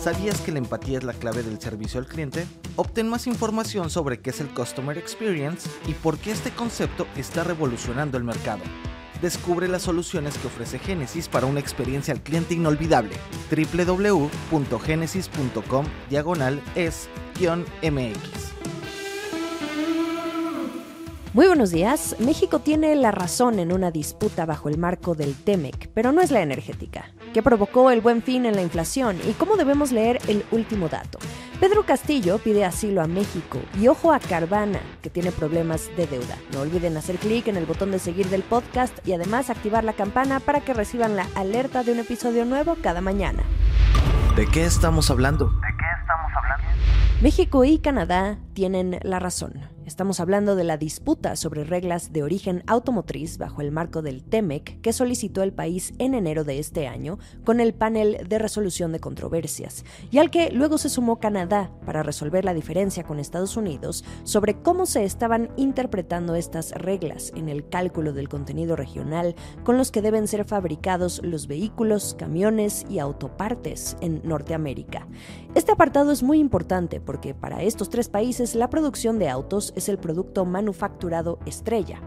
¿Sabías que la empatía es la clave del servicio al cliente? Obtén más información sobre qué es el Customer Experience y por qué este concepto está revolucionando el mercado. Descubre las soluciones que ofrece Genesis para una experiencia al cliente inolvidable. www.genesis.com diagonal es-mx. Muy buenos días. México tiene la razón en una disputa bajo el marco del TEMEC, pero no es la energética. ¿Qué provocó el buen fin en la inflación y cómo debemos leer el último dato? Pedro Castillo pide asilo a México y ojo a Carvana, que tiene problemas de deuda. No olviden hacer clic en el botón de seguir del podcast y además activar la campana para que reciban la alerta de un episodio nuevo cada mañana. ¿De qué estamos hablando? México y Canadá tienen la razón. Estamos hablando de la disputa sobre reglas de origen automotriz bajo el marco del TEMEC que solicitó el país en enero de este año con el panel de resolución de controversias y al que luego se sumó Canadá para resolver la diferencia con Estados Unidos sobre cómo se estaban interpretando estas reglas en el cálculo del contenido regional con los que deben ser fabricados los vehículos, camiones y autopartes en Norteamérica. Este apartado es muy importante porque para estos tres países la producción de autos es el producto manufacturado estrella.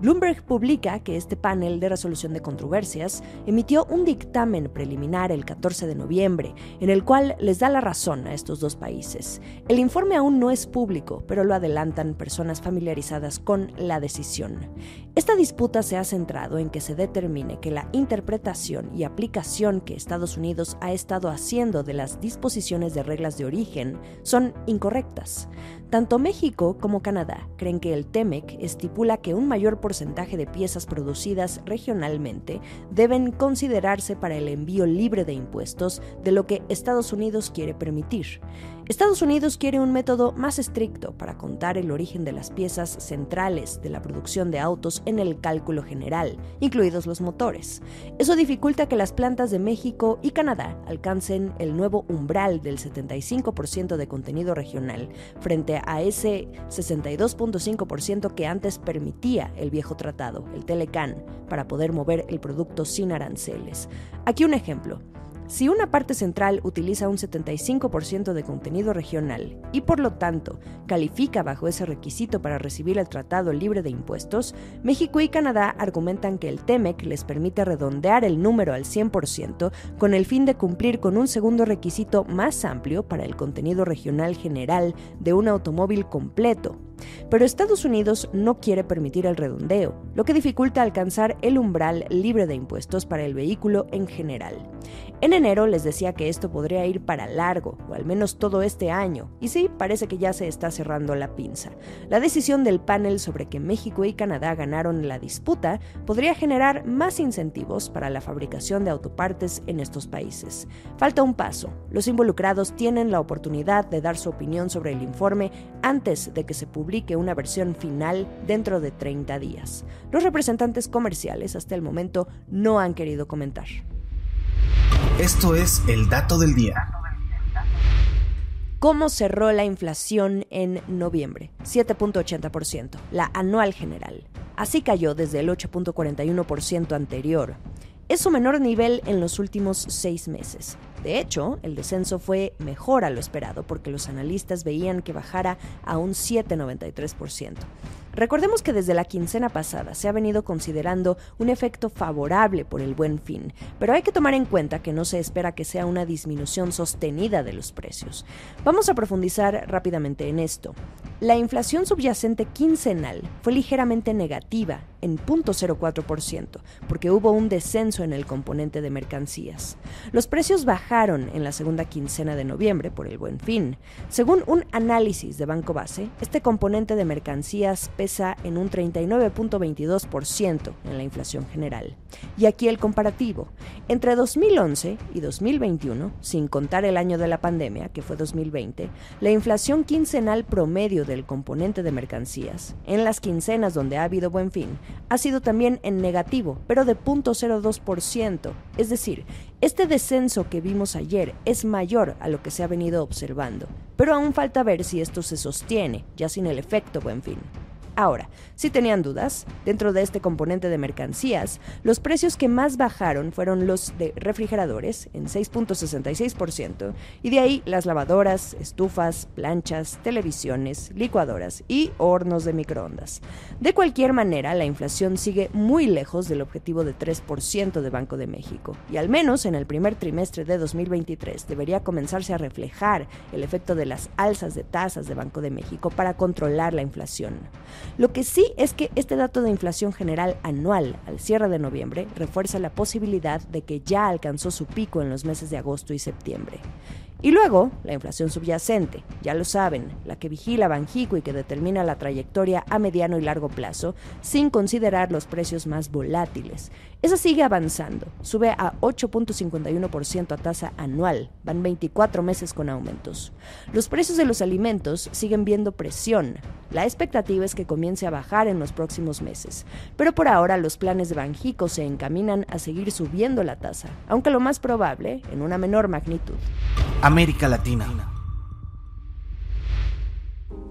Bloomberg publica que este panel de resolución de controversias emitió un dictamen preliminar el 14 de noviembre, en el cual les da la razón a estos dos países. El informe aún no es público, pero lo adelantan personas familiarizadas con la decisión. Esta disputa se ha centrado en que se determine que la interpretación y aplicación que Estados Unidos ha estado haciendo de las disposiciones de reglas de origen son incorrectas. Tanto México como Canadá creen que el TEMEC estipula que un mayor porcentaje de piezas producidas regionalmente deben considerarse para el envío libre de impuestos de lo que Estados Unidos quiere permitir. Estados Unidos quiere un método más estricto para contar el origen de las piezas centrales de la producción de autos en el cálculo general, incluidos los motores. Eso dificulta que las plantas de México y Canadá alcancen el nuevo umbral del 75% de contenido regional frente a ese 62.5% que antes permitía el viejo tratado, el Telecan, para poder mover el producto sin aranceles. Aquí un ejemplo. Si una parte central utiliza un 75% de contenido regional y por lo tanto califica bajo ese requisito para recibir el tratado libre de impuestos, México y Canadá argumentan que el TEMEC les permite redondear el número al 100% con el fin de cumplir con un segundo requisito más amplio para el contenido regional general de un automóvil completo, pero Estados Unidos no quiere permitir el redondeo, lo que dificulta alcanzar el umbral libre de impuestos para el vehículo en general. En enero les decía que esto podría ir para largo, o al menos todo este año, y sí, parece que ya se está cerrando la pinza. La decisión del panel sobre que México y Canadá ganaron la disputa podría generar más incentivos para la fabricación de autopartes en estos países. Falta un paso. Los involucrados tienen la oportunidad de dar su opinión sobre el informe antes de que se publique una versión final dentro de 30 días. Los representantes comerciales hasta el momento no han querido comentar. Esto es el dato del día. ¿Cómo cerró la inflación en noviembre? 7.80%, la anual general. Así cayó desde el 8.41% anterior. Es su menor nivel en los últimos seis meses. De hecho, el descenso fue mejor a lo esperado porque los analistas veían que bajara a un 7,93%. Recordemos que desde la quincena pasada se ha venido considerando un efecto favorable por el buen fin, pero hay que tomar en cuenta que no se espera que sea una disminución sostenida de los precios. Vamos a profundizar rápidamente en esto. La inflación subyacente quincenal fue ligeramente negativa en 0.04%, porque hubo un descenso en el componente de mercancías. Los precios bajaron en la segunda quincena de noviembre por el buen fin. Según un análisis de Banco Base, este componente de mercancías pesa en un 39.22% en la inflación general. Y aquí el comparativo. Entre 2011 y 2021, sin contar el año de la pandemia, que fue 2020, la inflación quincenal promedio del componente de mercancías, en las quincenas donde ha habido buen fin, ha sido también en negativo, pero de 0.02%. Es decir, este descenso que vimos ayer es mayor a lo que se ha venido observando, pero aún falta ver si esto se sostiene, ya sin el efecto buen fin. Ahora, si tenían dudas, dentro de este componente de mercancías, los precios que más bajaron fueron los de refrigeradores en 6.66% y de ahí las lavadoras, estufas, planchas, televisiones, licuadoras y hornos de microondas. De cualquier manera, la inflación sigue muy lejos del objetivo de 3% de Banco de México y al menos en el primer trimestre de 2023 debería comenzarse a reflejar el efecto de las alzas de tasas de Banco de México para controlar la inflación. Lo que sí es que este dato de inflación general anual al cierre de noviembre refuerza la posibilidad de que ya alcanzó su pico en los meses de agosto y septiembre. Y luego, la inflación subyacente, ya lo saben, la que vigila Banjico y que determina la trayectoria a mediano y largo plazo, sin considerar los precios más volátiles. Esa sigue avanzando, sube a 8.51% a tasa anual, van 24 meses con aumentos. Los precios de los alimentos siguen viendo presión. La expectativa es que comience a bajar en los próximos meses, pero por ahora los planes de Banjico se encaminan a seguir subiendo la tasa, aunque lo más probable en una menor magnitud. América Latina.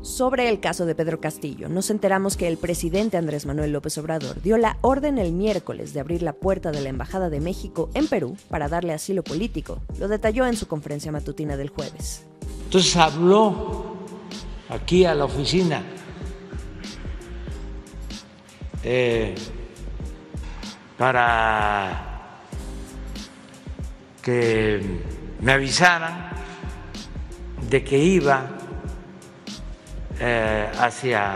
Sobre el caso de Pedro Castillo, nos enteramos que el presidente Andrés Manuel López Obrador dio la orden el miércoles de abrir la puerta de la Embajada de México en Perú para darle asilo político. Lo detalló en su conferencia matutina del jueves. Entonces habló aquí a la oficina eh, para que me avisaran de que iba eh, hacia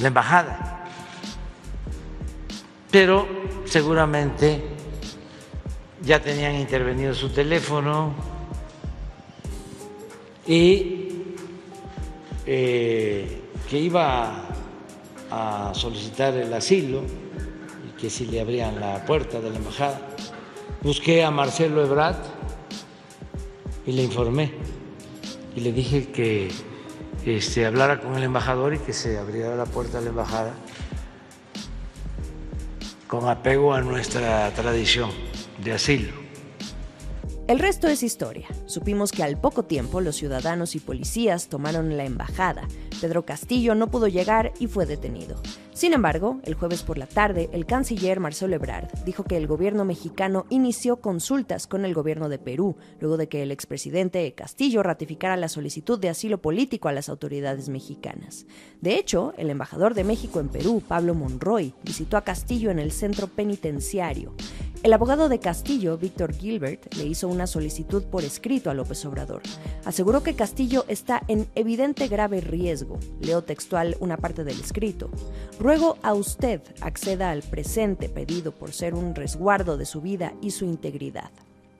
la embajada, pero seguramente ya tenían intervenido su teléfono y eh, que iba a solicitar el asilo y que si le abrían la puerta de la embajada. Busqué a Marcelo Ebrard y le informé y le dije que este, hablara con el embajador y que se abriera la puerta de la embajada con apego a nuestra tradición de asilo. El resto es historia. Supimos que al poco tiempo los ciudadanos y policías tomaron la embajada. Pedro Castillo no pudo llegar y fue detenido. Sin embargo, el jueves por la tarde, el canciller Marcelo Ebrard dijo que el gobierno mexicano inició consultas con el gobierno de Perú, luego de que el expresidente Castillo ratificara la solicitud de asilo político a las autoridades mexicanas. De hecho, el embajador de México en Perú, Pablo Monroy, visitó a Castillo en el centro penitenciario. El abogado de Castillo, Víctor Gilbert, le hizo una solicitud por escrito a López Obrador. Aseguró que Castillo está en evidente grave riesgo. Leo textual una parte del escrito. Ruego a usted acceda al presente pedido por ser un resguardo de su vida y su integridad.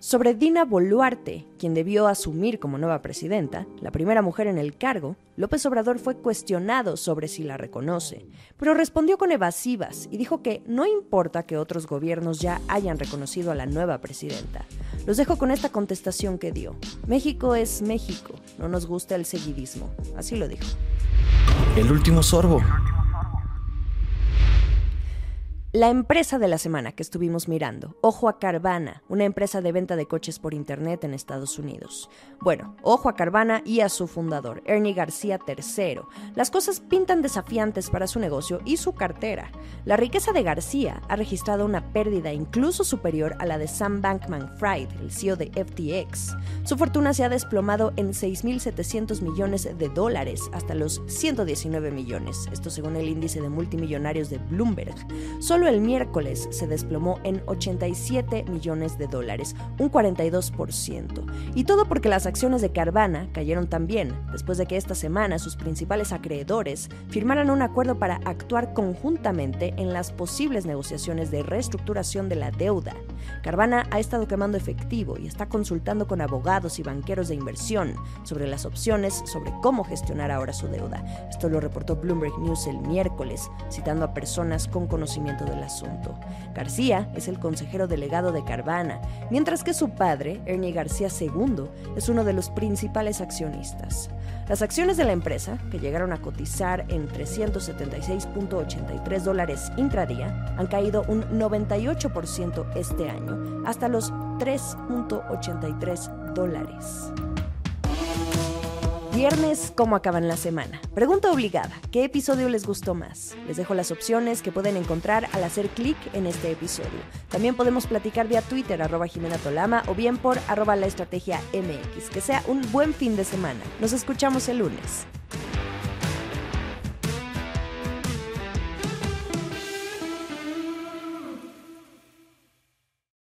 Sobre Dina Boluarte, quien debió asumir como nueva presidenta, la primera mujer en el cargo, López Obrador fue cuestionado sobre si la reconoce, pero respondió con evasivas y dijo que no importa que otros gobiernos ya hayan reconocido a la nueva presidenta. Los dejo con esta contestación que dio. México es México, no nos gusta el seguidismo. Así lo dijo. El último sorbo. La empresa de la semana que estuvimos mirando, ojo a Carvana, una empresa de venta de coches por internet en Estados Unidos. Bueno, ojo a Carvana y a su fundador, Ernie García III. Las cosas pintan desafiantes para su negocio y su cartera. La riqueza de García ha registrado una pérdida incluso superior a la de Sam Bankman Fried, el CEO de FTX. Su fortuna se ha desplomado en 6.700 millones de dólares hasta los 119 millones, esto según el índice de multimillonarios de Bloomberg. Solo el miércoles se desplomó en 87 millones de dólares, un 42%. Y todo porque las acciones de Carvana cayeron también, después de que esta semana sus principales acreedores firmaran un acuerdo para actuar conjuntamente en las posibles negociaciones de reestructuración de la deuda. Carvana ha estado quemando efectivo y está consultando con abogados y banqueros de inversión sobre las opciones sobre cómo gestionar ahora su deuda. Esto lo reportó Bloomberg News el miércoles, citando a personas con conocimiento del asunto. García es el consejero delegado de Carvana, mientras que su padre, Ernie García II, es uno de los principales accionistas. Las acciones de la empresa, que llegaron a cotizar en 376.83 dólares intradía, han caído un 98% este año, hasta los 3.83 dólares. Viernes, ¿cómo acaban la semana? Pregunta obligada, ¿qué episodio les gustó más? Les dejo las opciones que pueden encontrar al hacer clic en este episodio. También podemos platicar vía Twitter, arroba Jimena Tolama, o bien por arroba la estrategia MX. Que sea un buen fin de semana. Nos escuchamos el lunes.